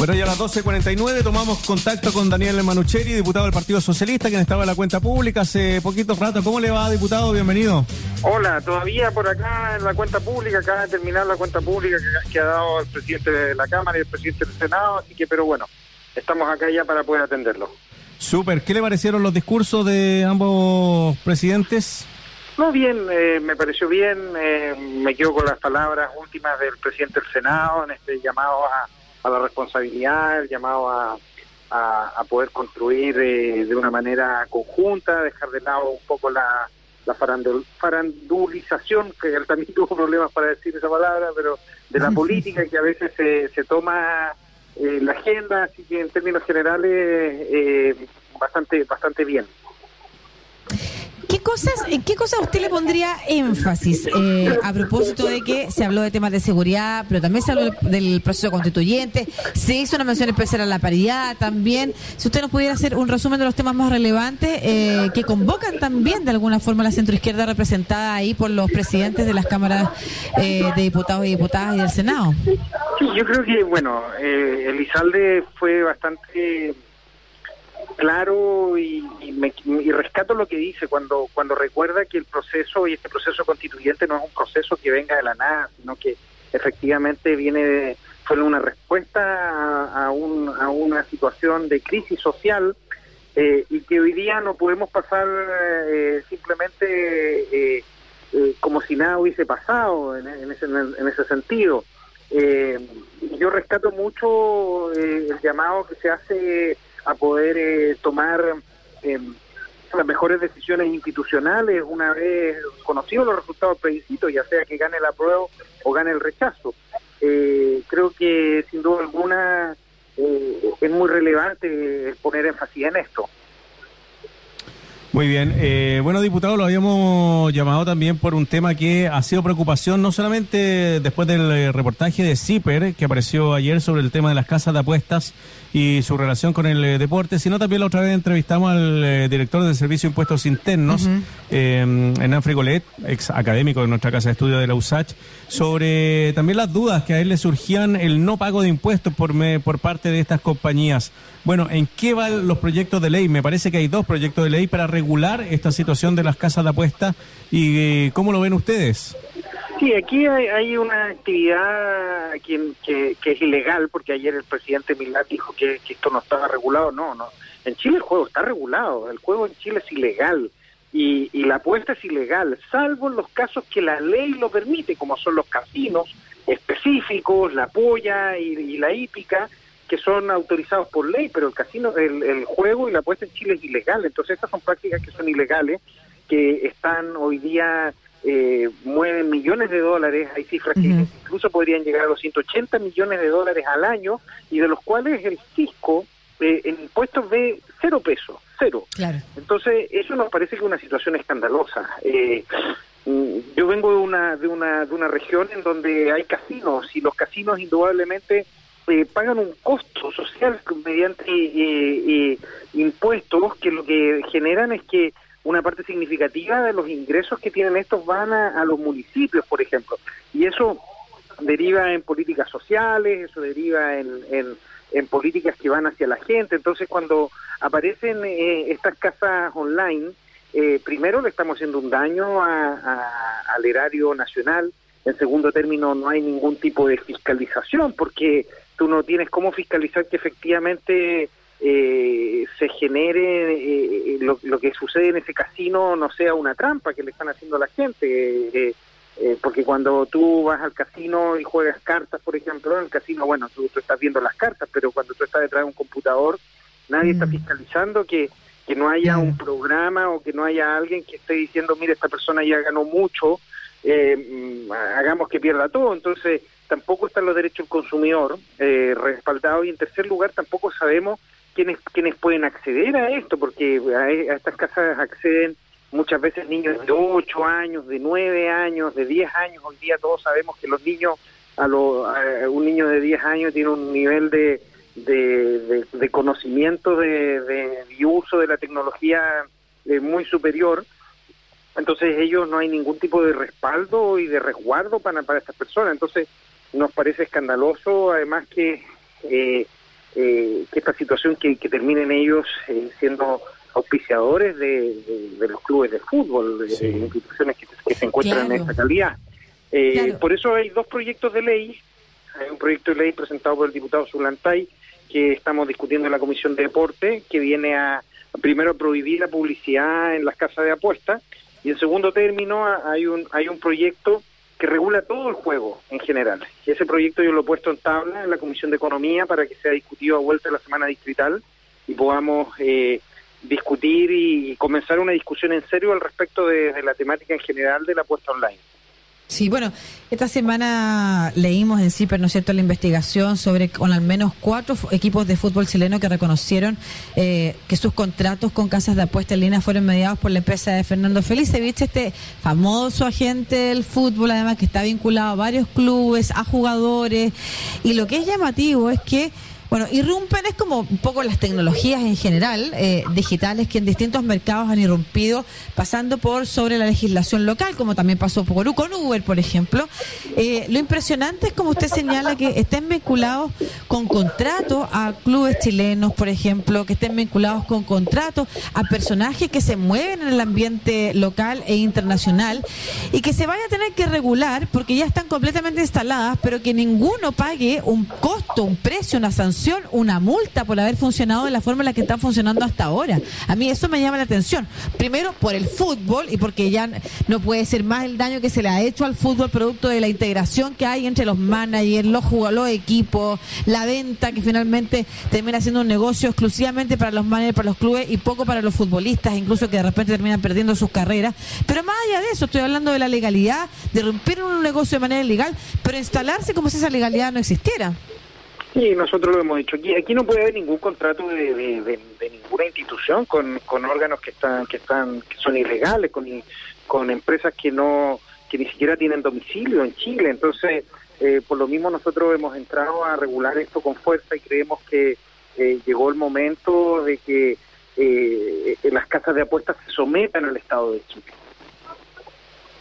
Bueno, ya a las 12.49 tomamos contacto con Daniel Manucheri, diputado del Partido Socialista, quien estaba en la cuenta pública hace poquito rato. ¿Cómo le va, diputado? Bienvenido. Hola, todavía por acá en la cuenta pública, acaba de terminar la cuenta pública que, ha dado el presidente de la Cámara y el presidente del Senado, así que, pero bueno, estamos acá ya para poder atenderlo. Súper, ¿qué le parecieron los discursos de ambos presidentes? No, bien, eh, me pareció bien, eh, me quedo con las palabras últimas del presidente del Senado en este llamado a a la responsabilidad, el llamado a, a, poder construir eh, de una manera conjunta, dejar de lado un poco la, la farandulización, que él también tuvo problemas para decir esa palabra, pero de la política que a veces se, se toma eh, la agenda, así que en términos generales eh, bastante bastante bien. ¿Qué cosas, ¿En qué cosas usted le pondría énfasis eh, a propósito de que se habló de temas de seguridad, pero también se habló del proceso constituyente, se hizo una mención especial a la paridad también? Si usted nos pudiera hacer un resumen de los temas más relevantes eh, que convocan también de alguna forma la centroizquierda representada ahí por los presidentes de las cámaras eh, de diputados y diputadas y del Senado. Sí, yo creo que, bueno, Elizalde fue bastante claro y, rescato lo que dice cuando cuando recuerda que el proceso y este proceso constituyente no es un proceso que venga de la nada, sino que efectivamente viene fue una respuesta a, un, a una situación de crisis social eh, y que hoy día no podemos pasar eh, simplemente eh, como si nada hubiese pasado en, ese, en ese sentido. yo rescato mucho el llamado que se hace a poder eh, tomar em, las mejores decisiones institucionales una vez conocidos los resultados plebiscitos, ya sea que gane la prueba o gane el rechazo. Eh, creo que sin duda alguna eh, es muy relevante poner énfasis en esto. Muy bien. Eh, bueno, diputado, lo habíamos llamado también por un tema que ha sido preocupación, no solamente después del eh, reportaje de CIPER, que apareció ayer sobre el tema de las casas de apuestas y su relación con el eh, deporte, sino también la otra vez entrevistamos al director del Servicio de Impuestos Internos, Hernán Frigolet, ex académico de nuestra casa de estudio de la USACH, sobre también las dudas que a él le surgían el no pago de impuestos por, por parte de estas compañías. Bueno, ¿en qué van los proyectos de ley? Me parece que hay dos proyectos de ley para regular esta situación de las casas de apuesta y eh, ¿cómo lo ven ustedes? Sí, aquí hay, una actividad que, que, es ilegal, porque ayer el presidente Milán dijo que, esto no estaba regulado. No, no. En Chile el juego está regulado, el juego en Chile es ilegal y, y la apuesta es ilegal, salvo en los casos que la ley lo permite, como son los casinos específicos, la polla y la hípica, que son autorizados por ley, pero el casino, el, juego y la apuesta en Chile es ilegal. Entonces estas son prácticas que son ilegales, que están hoy día eh, mueven millones de dólares, hay cifras que incluso podrían llegar a los 180 millones de dólares al año y de los cuales el fisco eh, en impuestos ve cero pesos, cero. Claro. Entonces eso nos parece que es una situación escandalosa. Eh, mm, yo vengo de una, de una de una región en donde hay casinos y los casinos indudablemente eh, pagan un costo social mediante eh, eh, impuestos que lo que generan es que una parte significativa de los ingresos que tienen estos van a, los municipios, por ejemplo. Y eso deriva en políticas sociales, eso deriva en, en, políticas que van hacia la gente. Entonces, cuando aparecen estas casas online, primero le estamos haciendo un daño al erario nacional, en segundo término no hay ningún tipo de fiscalización porque tú no tienes cómo fiscalizar que efectivamente eh, se genere eh, lo, que sucede en ese casino no sea una trampa que le están haciendo a la gente. Eh, porque cuando tú vas al casino y juegas cartas, por ejemplo, en el casino, bueno, tú, estás viendo las cartas, pero cuando tú estás detrás de un computador, nadie está mm. fiscalizando que, que no haya un programa o que no haya alguien que esté diciendo, mire, esta persona ya ganó mucho, mm, hagamos que pierda todo. Entonces, tampoco están los derechos del consumidor eh, respaldados y en tercer lugar tampoco sabemos quiénes quiénes pueden acceder a esto porque a, estas casas acceden muchas veces niños de 8 años, de 9 años, de 10 años. Hoy día todos sabemos que los niños, a, lo, un niño de 10 años tiene un nivel de, de, conocimiento de, de, uso de la tecnología eh, muy superior. Entonces ellos no hay ningún tipo de respaldo y de resguardo para, para estas personas. Entonces nos parece escandaloso, además que eh, que esta situación que, que terminen ellos siendo auspiciadores de, los clubes de fútbol, de, instituciones que, se encuentran en esta calidad. Por eso hay dos proyectos de ley. Hay un proyecto de ley presentado por el diputado Zulantay que estamos discutiendo en la Comisión de Deporte, que viene a, primero a prohibir la publicidad en las casas de apuestas y en segundo término hay un hay un proyecto que regula todo el juego en general. Y ese proyecto yo lo he puesto en tabla en la Comisión de Economía para que sea discutido a vuelta de la semana distrital y podamos eh, discutir y comenzar una discusión en serio al respecto de la temática en general de la apuesta online. Sí, bueno, esta semana leímos en CIPER, ¿no es cierto?, la investigación sobre con al menos cuatro equipos de fútbol chileno que reconocieron eh, que sus contratos con casas de apuesta en línea fueron mediados por la empresa de Fernando Felicevich, este famoso agente del fútbol, además que está vinculado a varios clubes, a jugadores, y lo que es llamativo es que bueno, irrumpen es como un poco las tecnologías en general, eh, digitales, que en distintos mercados han irrumpido, pasando por sobre la legislación local, como también pasó por, con Uber, por ejemplo. Eh, lo impresionante es, como usted señala, que estén vinculados con contratos a clubes chilenos, por ejemplo, que estén vinculados con contratos a personajes que se mueven en el ambiente local e internacional y que se vaya a tener que regular porque ya están completamente instaladas, pero que ninguno pague un costo, un precio, una una multa por haber funcionado de la forma en la que están funcionando hasta ahora. A mí eso me llama la atención. Primero, por el fútbol y porque ya no puede ser más el daño que se le ha hecho al fútbol producto de la integración que hay entre los managers, los jugadores, los equipos, la venta que finalmente termina siendo un negocio exclusivamente para los managers, para los clubes y poco para los futbolistas, incluso que de repente terminan perdiendo sus carreras. Pero más allá de eso, estoy hablando de la legalidad, de romper un negocio de manera ilegal, pero instalarse como si esa legalidad no existiera. Sí, nosotros lo hemos dicho. Aquí, aquí no puede haber ningún contrato de, de, ninguna institución con, órganos que están que están son ilegales, con, con empresas que no que ni siquiera tienen domicilio en Chile. Entonces, eh, por lo mismo nosotros hemos entrado a regular esto con fuerza y creemos que eh, llegó el momento de que eh, las casas de apuestas se sometan al Estado de Chile.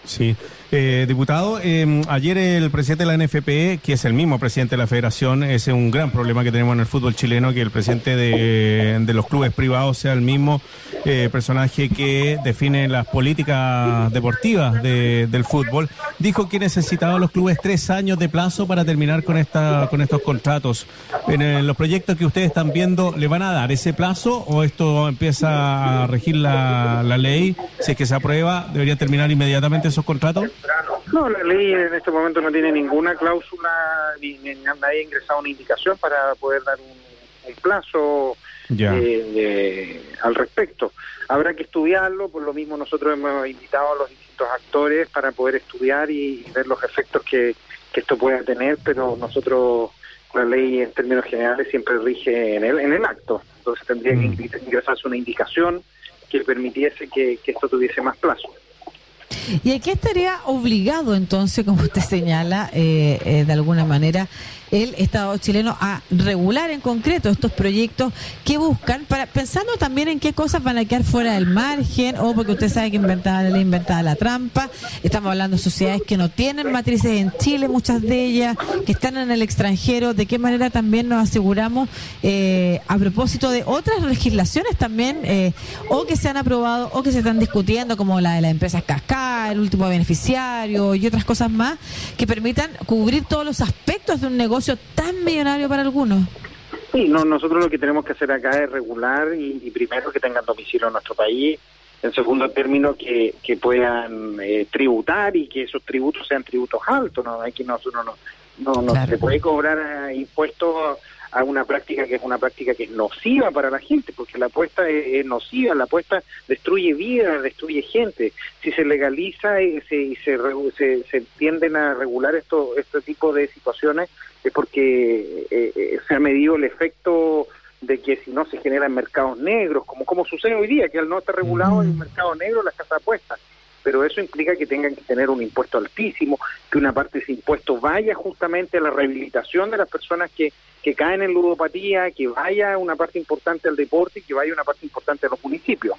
Sí. Eh, diputado, eh, ayer el presidente de la NFP, que es el mismo presidente de la federación, ese es un gran problema que tenemos en el fútbol chileno, que el presidente de, los clubes privados sea el mismo eh, personaje que define las políticas deportivas del fútbol, dijo que necesitaba los clubes tres años de plazo para terminar con, esta, con estos contratos. En, los proyectos que ustedes están viendo, ¿le van a dar ese plazo o esto empieza a regir la, la ley? Si es que se aprueba, ¿debería terminar inmediatamente esos contratos? No, la ley en este momento no tiene ninguna cláusula ni, nadie ha ingresado una indicación para poder dar un, plazo eh, al respecto. Habrá que estudiarlo, por lo mismo nosotros hemos invitado a los distintos actores para poder estudiar y, ver los efectos que, esto pueda tener, pero nosotros la ley en términos generales siempre rige en el, en el acto, entonces tendría que mm. ingresarse una indicación que permitiese que esto tuviese más plazo. ¿Y aquí estaría obligado entonces, como usted señala, eh, eh, de alguna manera, el Estado chileno a regular en concreto estos proyectos que buscan, para pensando también en qué cosas van a quedar fuera del margen, o porque usted sabe que inventada la ley, inventada la trampa. Estamos hablando de sociedades que no tienen matrices en Chile, muchas de ellas, que están en el extranjero. ¿De qué manera también nos aseguramos, eh, a propósito de otras legislaciones también, eh, o que se han aprobado o que se están discutiendo, como la de las empresas cascada, el último beneficiario y otras cosas más, que permitan cubrir todos los aspectos de un negocio tan millonario para algunos. Sí, no, nosotros lo que tenemos que hacer acá es regular y, primero que tengan domicilio en nuestro país, en segundo término que, que puedan eh, tributar y que esos tributos sean tributos altos, no hay que no, no, no, se puede cobrar eh, impuestos a una práctica que es una práctica que es nociva para la gente, porque la apuesta es, nociva, la apuesta destruye vida, destruye gente. Si se legaliza y se, se, se, tienden a regular esto, este tipo de situaciones, es porque eh, eh, se ha medido el efecto de que si no se generan mercados negros, como, como sucede hoy día, que al no estar regulado el mercado negro, las casas de apuestas pero eso implica que tengan que tener un impuesto altísimo, que una parte de ese impuesto vaya justamente a la rehabilitación de las personas que, que caen en ludopatía, que vaya una parte importante al deporte y que vaya una parte importante a los municipios.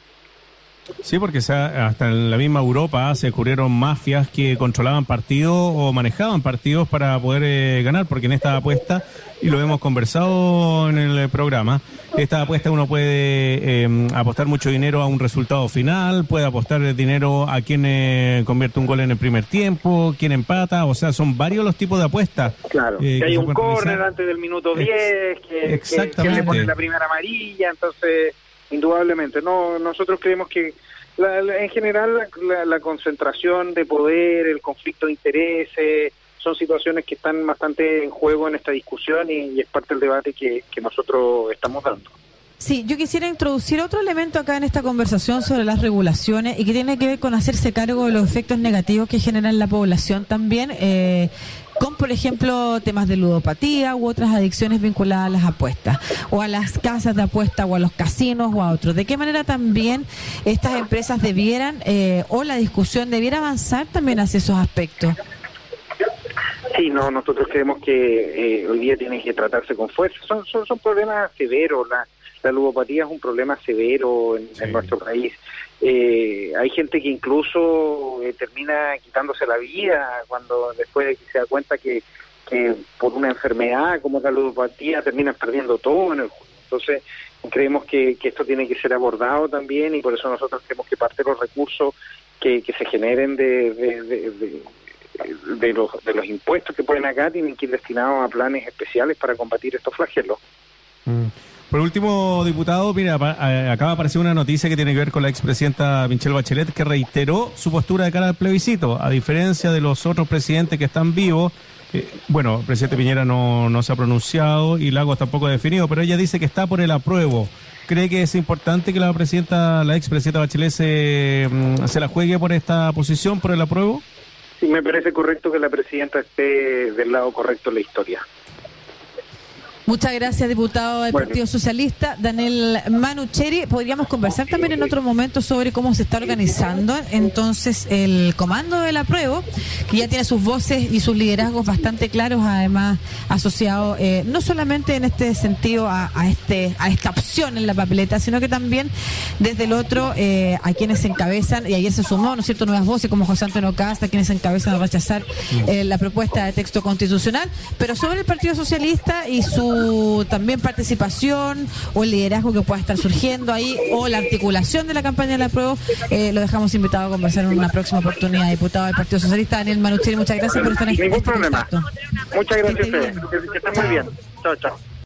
Sí, porque hasta en la misma Europa se descubrieron mafias que controlaban partidos o manejaban partidos para poder eh, ganar, porque en esta apuesta, y lo hemos conversado en el programa, esta apuesta uno puede em, apostar mucho dinero a un resultado final, puede apostar dinero a quien eh, convierte un gol en el primer tiempo, quien empata, o sea, son varios los tipos de apuestas. Claro, eh, que hay un córner antes del minuto 10, que, que, le ponen la primera amarilla, entonces, indudablemente, no nosotros creemos que en general la, concentración de poder, el conflicto de intereses, son situaciones que están bastante en juego en esta discusión y, es parte del debate que, nosotros estamos dando. Sí, yo quisiera introducir otro elemento acá en esta conversación sobre las regulaciones y que tiene que ver con hacerse cargo de los efectos negativos que generan la población también. Eh, con, por ejemplo, temas de ludopatía u otras adicciones vinculadas a las apuestas, o a las casas de apuesta, o a los casinos, o a otros. ¿De qué manera también estas empresas debieran, eh, o la discusión debiera avanzar también hacia esos aspectos? Sí, no, nosotros creemos que eh, hoy día tiene que tratarse con fuerza. Son, son, son problemas severos. La, la ludopatía es un problema severo en, nuestro país. Eh, hay gente que incluso eh, termina quitándose la vida cuando después se da cuenta que, por una enfermedad como la ludopatía terminan perdiendo todo en el juego. Entonces, creemos que, esto tiene que ser abordado también y por eso nosotros creemos que parte de los recursos que, se generen de, de, los, de los impuestos que ponen acá tienen que ir destinados a planes especiales para combatir estos flagelos. Mm. Por último, diputado, mira, acaba de una noticia que tiene que ver con la expresidenta Michelle Bachelet, que reiteró su postura de cara al plebiscito, a diferencia de los otros presidentes que están vivos. Eh, bueno, el presidente Piñera no, no se ha pronunciado y Lagos tampoco ha definido, pero ella dice que está por el apruebo. ¿Cree que es importante que la presidenta, la expresidenta Bachelet se, mm, se la juegue por esta posición, por el apruebo? Sí, me parece correcto que la presidenta esté del lado correcto en la historia. Muchas gracias, diputado del Partido Socialista, Daniel Manucheri. Podríamos conversar también en otro momento sobre cómo se está organizando entonces el comando del apruebo, que ya tiene sus voces y sus liderazgos bastante claros, además asociados eh, no solamente en este sentido a, este a esta opción en la papeleta, sino que también desde el otro eh, a quienes se encabezan, y ayer se sumó, ¿no es cierto?, nuevas voces como José Antonio Casta, quienes se encabezan a rechazar eh, la propuesta de texto constitucional, pero sobre el Partido Socialista y su también participación o el liderazgo que pueda estar surgiendo ahí o la articulación de la campaña de la prueba, eh, lo dejamos invitado a conversar en una próxima oportunidad. Diputado del Partido Socialista, Daniel Manucheri, muchas gracias por estar en Ningún este problema. Muchas gracias a ustedes. Que, estén muy bien. Chao, chao.